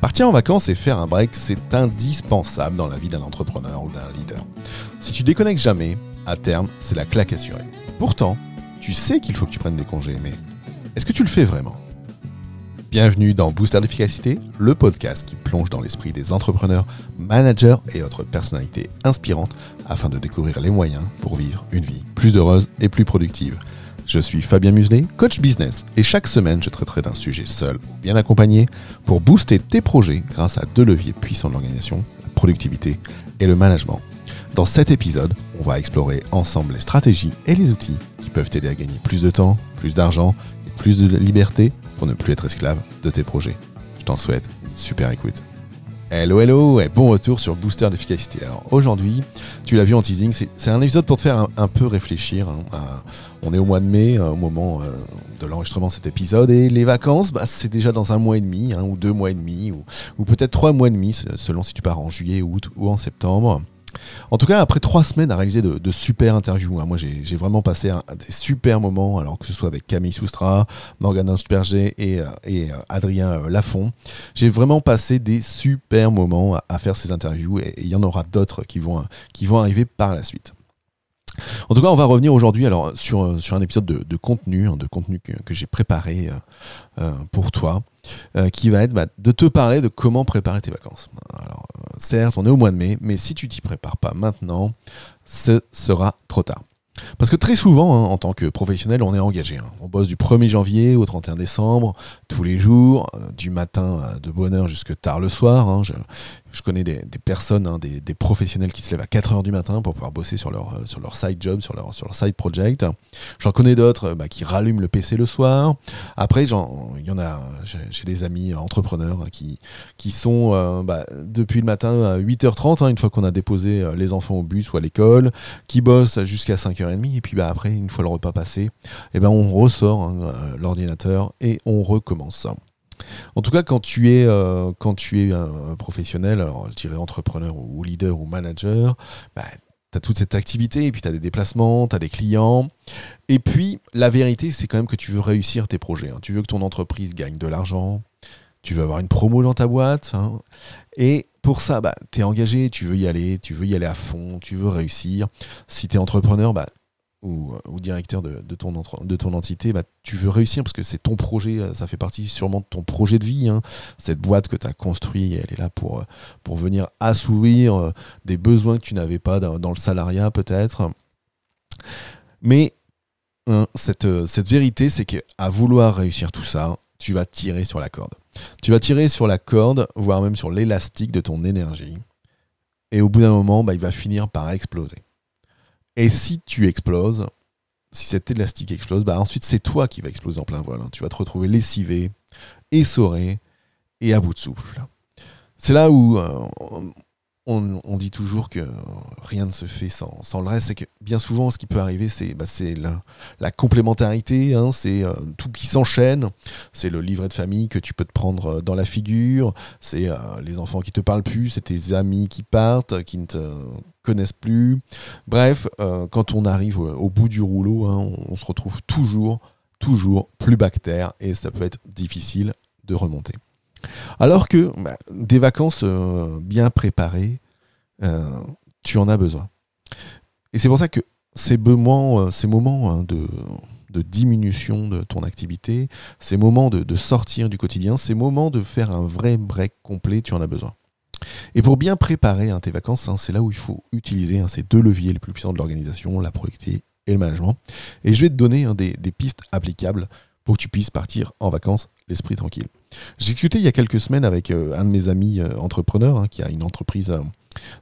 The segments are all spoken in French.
Partir en vacances et faire un break, c'est indispensable dans la vie d'un entrepreneur ou d'un leader. Si tu déconnectes jamais, à terme, c'est la claque assurée. Pourtant, tu sais qu'il faut que tu prennes des congés, mais est-ce que tu le fais vraiment? Bienvenue dans Booster d'efficacité, le podcast qui plonge dans l'esprit des entrepreneurs, managers et autres personnalités inspirantes afin de découvrir les moyens pour vivre une vie plus heureuse et plus productive. Je suis Fabien Muselet, coach business, et chaque semaine je traiterai d'un sujet seul ou bien accompagné pour booster tes projets grâce à deux leviers puissants de l'organisation, la productivité et le management. Dans cet épisode, on va explorer ensemble les stratégies et les outils qui peuvent t'aider à gagner plus de temps, plus d'argent et plus de liberté pour ne plus être esclave de tes projets. Je t'en souhaite une super écoute. Hello hello et bon retour sur Booster d'efficacité. Alors aujourd'hui, tu l'as vu en teasing, c'est un épisode pour te faire un, peu réfléchir. hein, on est au mois de mai, euh, au moment euh, de l'enregistrement de cet épisode, et les vacances, bah, c'est déjà dans un mois et demi, hein, ou deux mois et demi, ou, peut-être trois mois et demi, se- selon si tu pars en juillet, août ou en septembre. En tout cas, après trois semaines à réaliser de, super interviews, hein, moi j'ai vraiment passé des super moments, alors que ce soit avec Camille Soustra, Morgane Ansperger et, euh, euh, Adrien euh, Lafont. J'ai vraiment passé des super moments à, faire ces interviews et il y en aura d'autres qui vont, qui vont arriver par la suite. En tout cas, on va revenir aujourd'hui sur, sur un épisode de, contenu, hein, de contenu que, j'ai préparé pour toi, qui va être bah, de te parler de comment préparer tes vacances. Alors, certes, on est au mois de mai, mais si tu t'y prépares pas maintenant, ce sera trop tard. Parce que très souvent, hein, en tant que professionnel, on est engagé. hein. On bosse du 1er janvier au 31 décembre, tous les jours, euh, du matin à de bonne heure jusque tard le soir. hein. Je connais des, personnes, hein, des, professionnels qui se lèvent à 4 heures du matin pour pouvoir bosser sur leur, euh, sur leur side job, sur leur, sur leur side project. J'en connais d'autres euh, bah, qui rallument le PC le soir. Après, il y en a, j'ai des amis entrepreneurs hein, qui, qui sont euh, bah, depuis le matin à 8h30, hein, une fois qu'on a déposé les enfants au bus ou à l'école, qui bossent jusqu'à 5h30. Et puis bah, après, une fois le repas passé, eh ben, on ressort l'ordinateur et on recommence. En tout cas, quand tu es, euh, quand tu es un professionnel, alors je dirais entrepreneur ou leader ou manager, bah, tu as toute cette activité, et puis tu as des déplacements, tu as des clients. Et puis, la vérité, c'est quand même que tu veux réussir tes projets. hein. Tu veux que ton entreprise gagne de l'argent, tu veux avoir une promo dans ta boîte. hein. Et pour ça, bah, tu es engagé, tu veux y aller, tu veux y aller à fond, tu veux réussir. Si tu es entrepreneur, bah, ou, ou directeur de, ton, de ton entité, bah, tu veux réussir parce que c'est ton projet, euh, ça fait partie sûrement de ton projet de vie. hein. Cette boîte que tu as construite, elle est là pour, euh, pour venir assouvir euh, des besoins que tu n'avais pas dans, le salariat peut-être. Mais hein, cette, euh, cette vérité, c'est qu'à vouloir réussir tout ça, tu vas tirer sur la corde. Tu vas tirer sur la corde, voire même sur l'élastique de ton énergie. Et au bout d'un moment, bah, il va finir par exploser. Et si tu exploses, si cet élastique explose, bah ensuite c'est toi qui vas exploser en plein vol. hein. Tu vas te retrouver lessivé, essoré et à bout de souffle. C'est là où euh, on, dit toujours que rien ne se fait sans, le reste. C'est que bien souvent, ce qui peut arriver, c'est bah, la, la complémentarité, hein, c'est euh, tout qui s'enchaîne. C'est le livret de famille que tu peux te prendre euh, dans la figure, c'est euh, les enfants qui te parlent plus, c'est tes amis qui partent, qui ne te connaissent plus. Bref, quand on arrive au, au bout du rouleau, hein, on, on se retrouve toujours, toujours plus bactère et ça peut être difficile de remonter. Alors que bah, des vacances euh, bien préparées, euh, tu en as besoin. Et c'est pour ça que ces moments, euh, ces moments hein, de, diminution de ton activité, ces moments de, sortir du quotidien, ces moments de faire un vrai break complet, tu en as besoin. Et pour bien préparer hein, tes vacances, hein, c'est là où il faut utiliser ces deux leviers les plus puissants de l'organisation, la productivité et le management. Et je vais te donner des pistes applicables pour que tu puisses partir en vacances l'esprit tranquille. J'ai discuté il y a quelques semaines avec euh, un de mes amis euh, entrepreneurs hein, qui a une entreprise euh,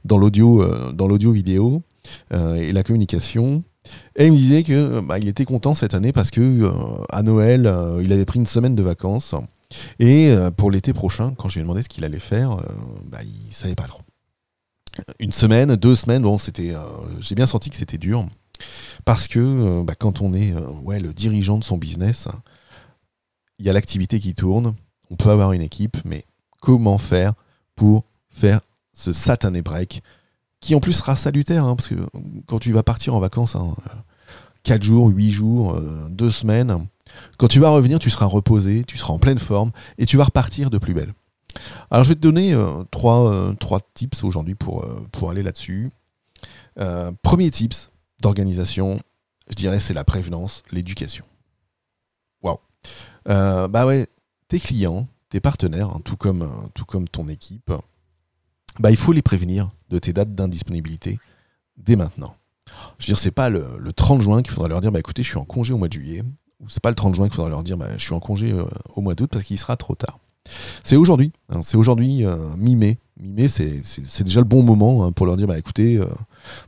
dans l'audio, euh, dans l'audio vidéo et la communication. Et il me disait que bah, il était content cette année parce que à Noël, il avait pris une semaine de vacances. Et pour l'été prochain, quand je lui ai demandé ce qu'il allait faire, bah, il savait pas trop. une semaine, deux semaines, bon, c'était, j'ai bien senti que c'était dur. Parce que bah, quand on est ouais, le dirigeant de son business, il y a l'activité qui tourne, on peut avoir une équipe, mais comment faire pour faire ce satané break qui en plus sera salutaire, hein, parce que quand tu vas partir en vacances, hein, 4 jours, 8 jours, 2 euh, semaines, quand tu vas revenir, tu seras reposé, tu seras en pleine forme, et tu vas repartir de plus belle. Alors je vais te donner 3 euh, trois, euh, tips aujourd'hui pour, pour aller là-dessus. premier tips d'organisation, je dirais c'est la prévenance, l'éducation. Waouh. bah ouais, tes clients, tes partenaires, hein, tout, comme, tout comme ton équipe, bah, il faut les prévenir de tes dates d'indisponibilité dès maintenant. Je veux dire, c'est pas le, 30 juin qu'il faudra leur dire, bah écoutez, je suis en congé au mois de juillet, ou c'est pas le 30 juin qu'il faudra leur dire, bah, je suis en congé euh, au mois d'août parce qu'il sera trop tard. C'est aujourd'hui, hein, c'est aujourd'hui euh, mi-mai. Mi-mai, c'est, déjà le bon moment hein, pour leur dire, bah écoutez, euh,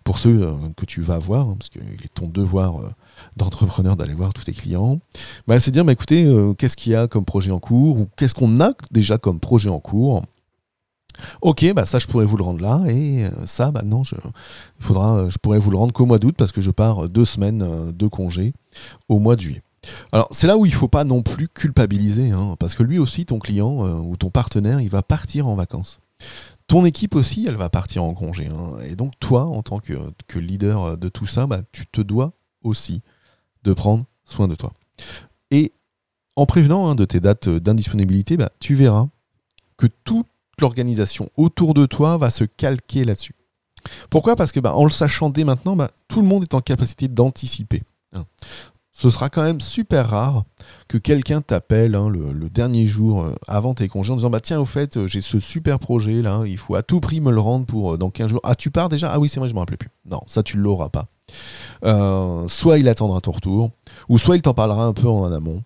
pour ceux que tu vas voir, hein, parce qu'il est ton devoir d'entrepreneur d'aller voir tous tes clients, bah, c'est dire, bah écoutez, qu'est-ce qu'il y a comme projet en cours, ou qu'est-ce qu'on a déjà comme projet en cours? Ok, bah ça je pourrais vous le rendre là, et euh, ça, bah non, je, faudra, euh, pourrais vous le rendre qu'au mois d'août parce que je pars deux semaines euh, de congé au mois de juillet. Alors c'est là où il ne faut pas non plus culpabiliser, hein, parce que lui aussi, ton client ou ton partenaire, il va partir en vacances. Ton équipe aussi, elle va partir en congé. Hein. et donc toi, en tant que, leader de tout ça, bah, tu te dois aussi de prendre soin de toi. Et en prévenant hein, de tes dates d'indisponibilité, bah, tu verras que tout l'organisation autour de toi va se calquer là-dessus. Pourquoi? Parce que bah, le sachant dès maintenant, tout le monde est en capacité d'anticiper. Hein. Ce sera quand même super rare que quelqu'un t'appelle hein, le, dernier jour euh, avant tes congés en disant bah tiens au fait euh, j'ai ce super projet là il faut à tout prix me le rendre pour euh, dans 15 jours. Ah tu pars déjà? Ah oui c'est vrai je me rappelais plus. Non ça tu l'auras pas. Soit il attendra ton retour ou soit il t'en parlera un peu en amont.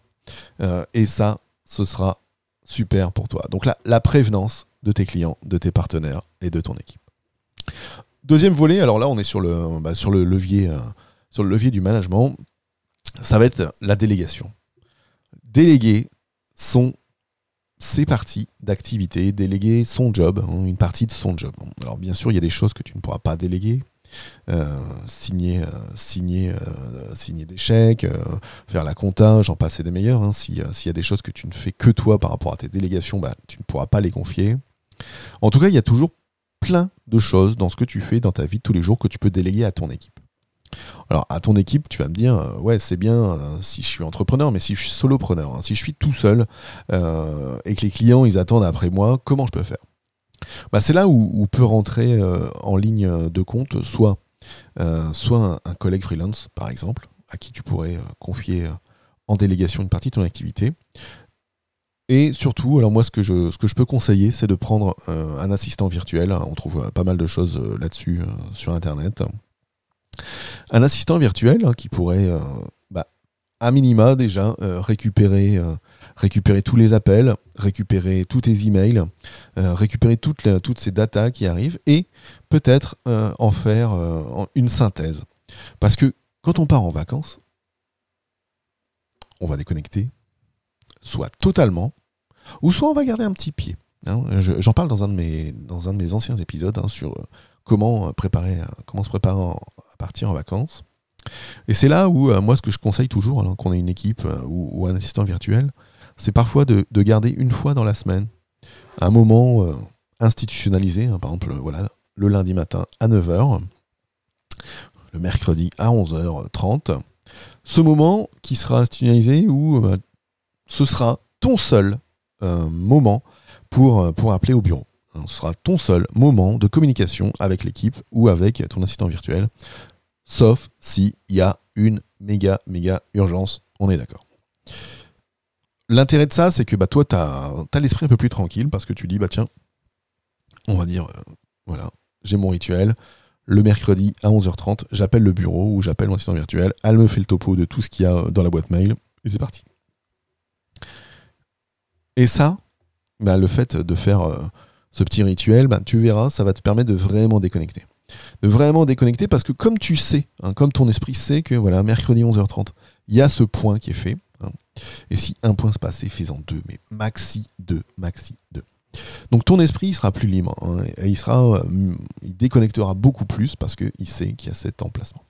Et ça ce sera super pour toi. Donc là la prévenance de tes clients, de tes partenaires et de ton équipe. Deuxième volet, alors là on est sur le, bah, levier du management, ça va être la délégation. Déléguer son, ses parties d'activité, déléguer son job, hein, une partie de son job. Alors bien sûr il y a des choses que tu ne pourras pas déléguer, euh, signer, euh, euh, signer des chèques, faire la compta, j'en passe des meilleurs. Hein. S'il y a des choses que tu ne fais que toi par rapport à tes délégations, bah, tu ne pourras pas les confier. En tout cas, il y a toujours plein de choses dans ce que tu fais dans ta vie de tous les jours que tu peux déléguer à ton équipe. Alors à ton équipe, tu vas me dire, ouais, c'est bien si je suis entrepreneur, mais si je suis solopreneur, hein, si je suis tout seul et que les clients ils attendent après moi, comment je peux faire? Bah, c'est là où, peut rentrer euh, en ligne de compte soit, euh, soit un, collègue freelance, par exemple, à qui tu pourrais euh, confier en délégation une partie de ton activité. Et surtout, alors moi, ce que je, ce que je peux conseiller, c'est de prendre un assistant virtuel. On trouve pas mal de choses là-dessus sur Internet. Un assistant virtuel hein, qui pourrait, bah, à minima déjà, récupérer récupérer tous les appels, récupérer tous tes emails, euh, récupérer toutes, ces datas qui arrivent et peut-être euh, en faire euh, une synthèse. Parce que quand on part en vacances, on va déconnecter, soit totalement, ou soit on va garder un petit pied. Hein. J'en parle dans un, de mes, anciens épisodes hein, sur comment, préparer, comment se préparer à partir en vacances. Et c'est là où, moi, ce que je conseille toujours, alors qu'on ait une équipe ou, un assistant virtuel, c'est parfois de, garder une fois dans la semaine un moment euh, institutionnalisé, hein, par exemple voilà, le lundi matin à 9h, le mercredi à 11h30. Ce moment qui sera institutionnalisé où euh, ce sera ton seul euh, moment pour appeler au bureau. Ce sera ton seul moment de communication avec l'équipe ou avec ton assistant virtuel, sauf s'il y a une méga, méga urgence, on est d'accord. L'intérêt de ça, c'est que bah, toi, tu as, l'esprit un peu plus tranquille parce que tu dis, bah tiens, on va dire, euh, voilà, j'ai mon rituel. Le mercredi à 11h30, j'appelle le bureau ou j'appelle mon assistant virtuel. Elle me fait le topo de tout ce qu'il y a dans la boîte mail et c'est parti. Et ça, bah, le fait de faire euh, ce petit rituel, bah, tu verras, ça va te permettre de vraiment déconnecter. De vraiment déconnecter parce que comme tu sais, hein, comme ton esprit sait que voilà, mercredi 11h30, il y a ce point qui est fait, Hein. Et si un point se passait, fais-en deux, mais maxi deux, maxi deux. Donc ton esprit sera plus libre hein, et il sera, il déconnectera beaucoup plus parce qu'il sait qu'il y a cet emplacement.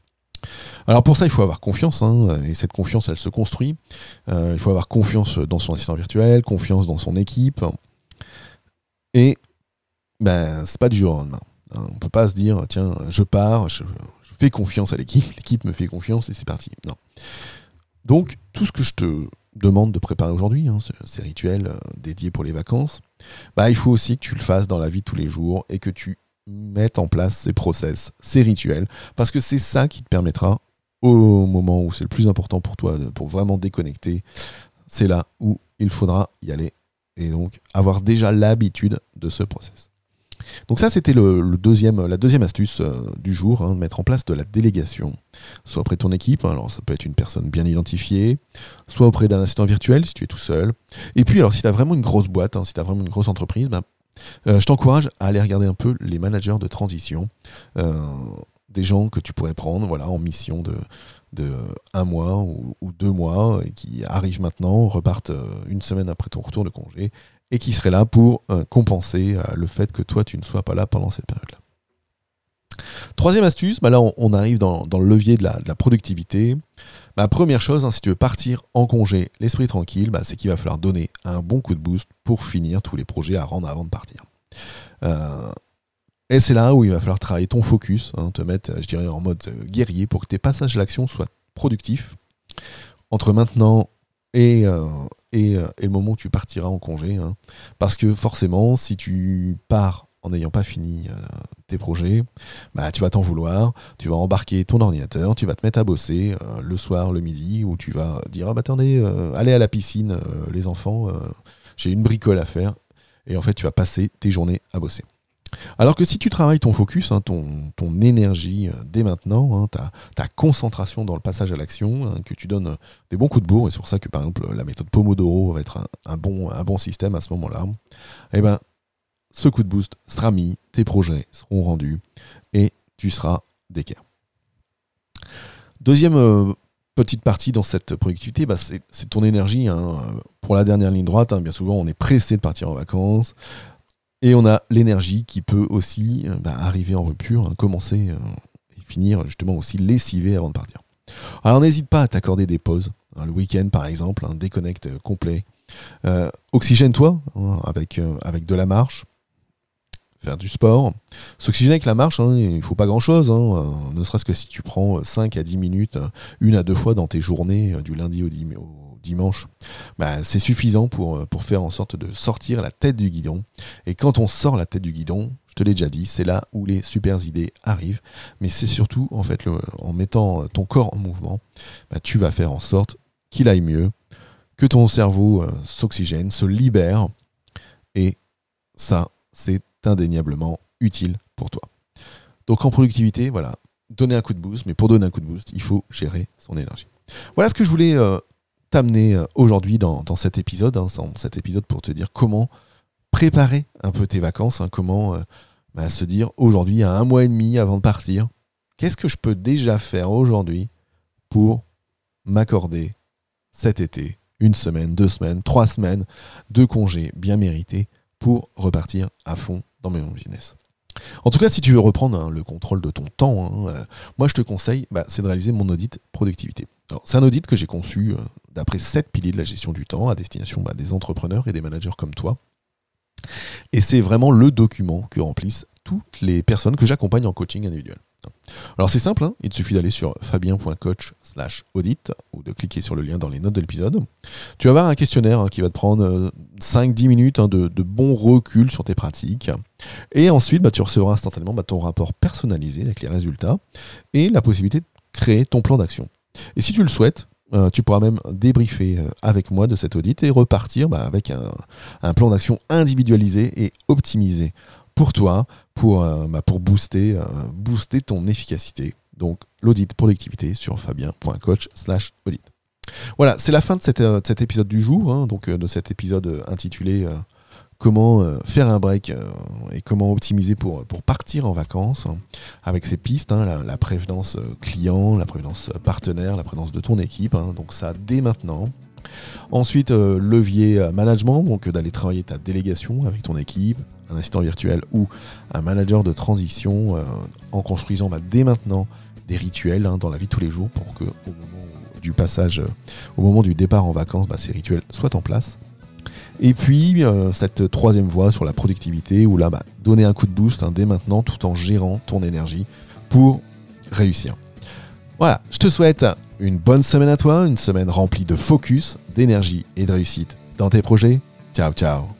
Alors pour ça, il faut avoir confiance, et cette confiance, elle se construit. il faut avoir confiance dans son assistant virtuel, confiance dans son équipe. Et ben, c'est pas du jour au lendemain. Hein. On peut pas se dire, tiens, je pars, je, fais confiance à l'équipe, l'équipe me fait confiance et c'est parti. Non. Donc, tout ce que je te demande de préparer aujourd'hui, hein, ces rituels euh, dédiés pour les vacances, bah, il faut aussi que tu le fasses dans la vie de tous les jours et que tu mettes en place ces process, ces rituels, parce que c'est ça qui te permettra, au moment où c'est le plus important pour toi, pour vraiment déconnecter, c'est là où il faudra y aller et donc avoir déjà l'habitude de ce process. Donc ça, c'était le, deuxième, la deuxième astuce euh, du jour, hein, mettre en place de la délégation, soit auprès de ton équipe, hein, alors ça peut être une personne bien identifiée, soit auprès d'un assistant virtuel si tu es tout seul. Et puis alors si tu as vraiment une grosse boîte, hein, si tu as vraiment une grosse entreprise, ben, euh, je t'encourage à aller regarder un peu les managers de transition, euh, des gens que tu pourrais prendre voilà, en mission de, de un mois ou, deux mois qui arrivent maintenant, repartent une semaine après ton retour de congé et qui serait là pour euh, compenser euh, le fait que toi, tu ne sois pas là pendant cette période-là. Troisième astuce, bah là on, arrive dans, le levier de la, productivité. Première chose, hein, si tu veux partir en congé, l'esprit tranquille, bah, c'est qu'il va falloir donner un bon coup de boost pour finir tous les projets à rendre avant de partir. Euh, et c'est là où il va falloir travailler ton focus, hein, te mettre, je dirais, en mode guerrier pour que tes passages à l'action soient productifs. Entre maintenant euh, euh, et, le moment où tu partiras en congé. Hein. Parce que forcément, si tu pars en n'ayant pas fini euh, tes projets, bah, tu vas t'en vouloir, tu vas embarquer ton ordinateur, tu vas te mettre à bosser le soir, le midi, où tu vas dire, ah bah attendez, allez à la piscine, les enfants, j'ai une bricole à faire. Et en fait, tu vas passer tes journées à bosser. Alors que si tu travailles ton focus, hein, ton, énergie euh, dès maintenant, hein, ta, concentration dans le passage à l'action, hein, que tu donnes euh, des bons coups de bourre, et c'est pour ça que par exemple la méthode Pomodoro va être un, bon, un bon système à ce moment-là, eh ben, ce coup de boost sera mis, tes projets seront rendus, et tu seras d'équerre. Deuxième euh, petite partie dans cette productivité, bah, c'est ton énergie. Pour la dernière ligne droite, bien souvent on est pressé de partir en vacances. Et on a l'énergie qui peut aussi euh, bah, arriver en rupture, hein, commencer euh, et finir justement aussi lessivé avant de partir. Alors n'hésite pas à t'accorder des pauses. Hein, le week-end par exemple, un déconnecte complet. Euh, oxygène-toi hein, avec, avec de la marche, faire du sport. S'oxygéner avec la marche, il ne faut pas grand-chose. ne serait-ce que si tu prends 5 à 10 minutes, une à deux fois dans tes journées du lundi au, au dimanche, bah, c'est suffisant pour, euh, pour faire en sorte de sortir la tête du guidon. Et quand on sort la tête du guidon, je te l'ai déjà dit, c'est là où les super idées arrivent. Mais c'est surtout, en fait, en mettant ton corps en mouvement, bah, tu vas faire en sorte qu'il aille mieux, que ton cerveau euh, s'oxygène, se libère. Et ça, c'est indéniablement utile pour toi. Donc en productivité, voilà, donner un coup de boost, mais pour donner un coup de boost, il faut gérer son énergie. Voilà ce que je voulais euh, t'amener euh, aujourd'hui dans, cet épisode, hein, cet épisode pour te dire comment préparer un peu tes vacances, hein, comment euh, bah, se dire aujourd'hui, à un mois et demi avant de partir, qu'est-ce que je peux déjà faire aujourd'hui pour m'accorder cet été une semaine, deux semaines, trois semaines de congés bien mérités pour repartir à fond dans mes business. En tout cas, si tu veux reprendre hein, le contrôle de ton temps, euh, moi je te conseille, bah, c'est de réaliser mon audit productivité. C'est un audit que j'ai conçu euh, d'après sept piliers de la gestion du temps à destination bah, des entrepreneurs et des managers comme toi. Et c'est vraiment le document que remplissent toutes les personnes que j'accompagne en coaching individuel. Alors c'est simple, hein, il te suffit d'aller sur fabien.coach audit ou de cliquer sur le lien dans les notes de l'épisode. Tu vas avoir un questionnaire hein, qui va te prendre 5-10 euh, minutes hein, de, bon recul sur tes pratiques. Et ensuite, bah, tu recevras instantanément bah, ton rapport personnalisé avec les résultats et la possibilité de créer ton plan d'action. Et si tu le souhaites, euh, tu pourras même débriefer euh, avec moi de cet audit et repartir bah, avec un, plan d'action individualisé et optimisé pour toi, pour, euh, bah, pour booster, booster ton efficacité. Donc l'audit productivité sur fabien.coach slash audit. Voilà, c'est la fin de, cet épisode du jour, hein, donc de cet épisode intitulé comment euh, faire un break euh, et comment optimiser pour, partir en vacances hein, avec ces pistes, hein, la, prévenance euh, client, la prévenance partenaire, la prévenance de ton équipe. Hein. donc ça dès maintenant. Ensuite, levier management, donc d'aller travailler ta délégation avec ton équipe, un assistant virtuel ou un manager de transition en construisant bah, dès maintenant des rituels dans la vie de tous les jours pour que au moment du passage, au moment du départ en vacances, bah, ces rituels soient en place. Et puis cette troisième voie sur la productivité où là, bah, donner un coup de boost hein, dès maintenant tout en gérant ton énergie pour réussir. Voilà, je te souhaite une bonne semaine à toi, une semaine remplie de focus, d'énergie et de réussite dans tes projets. Ciao, ciao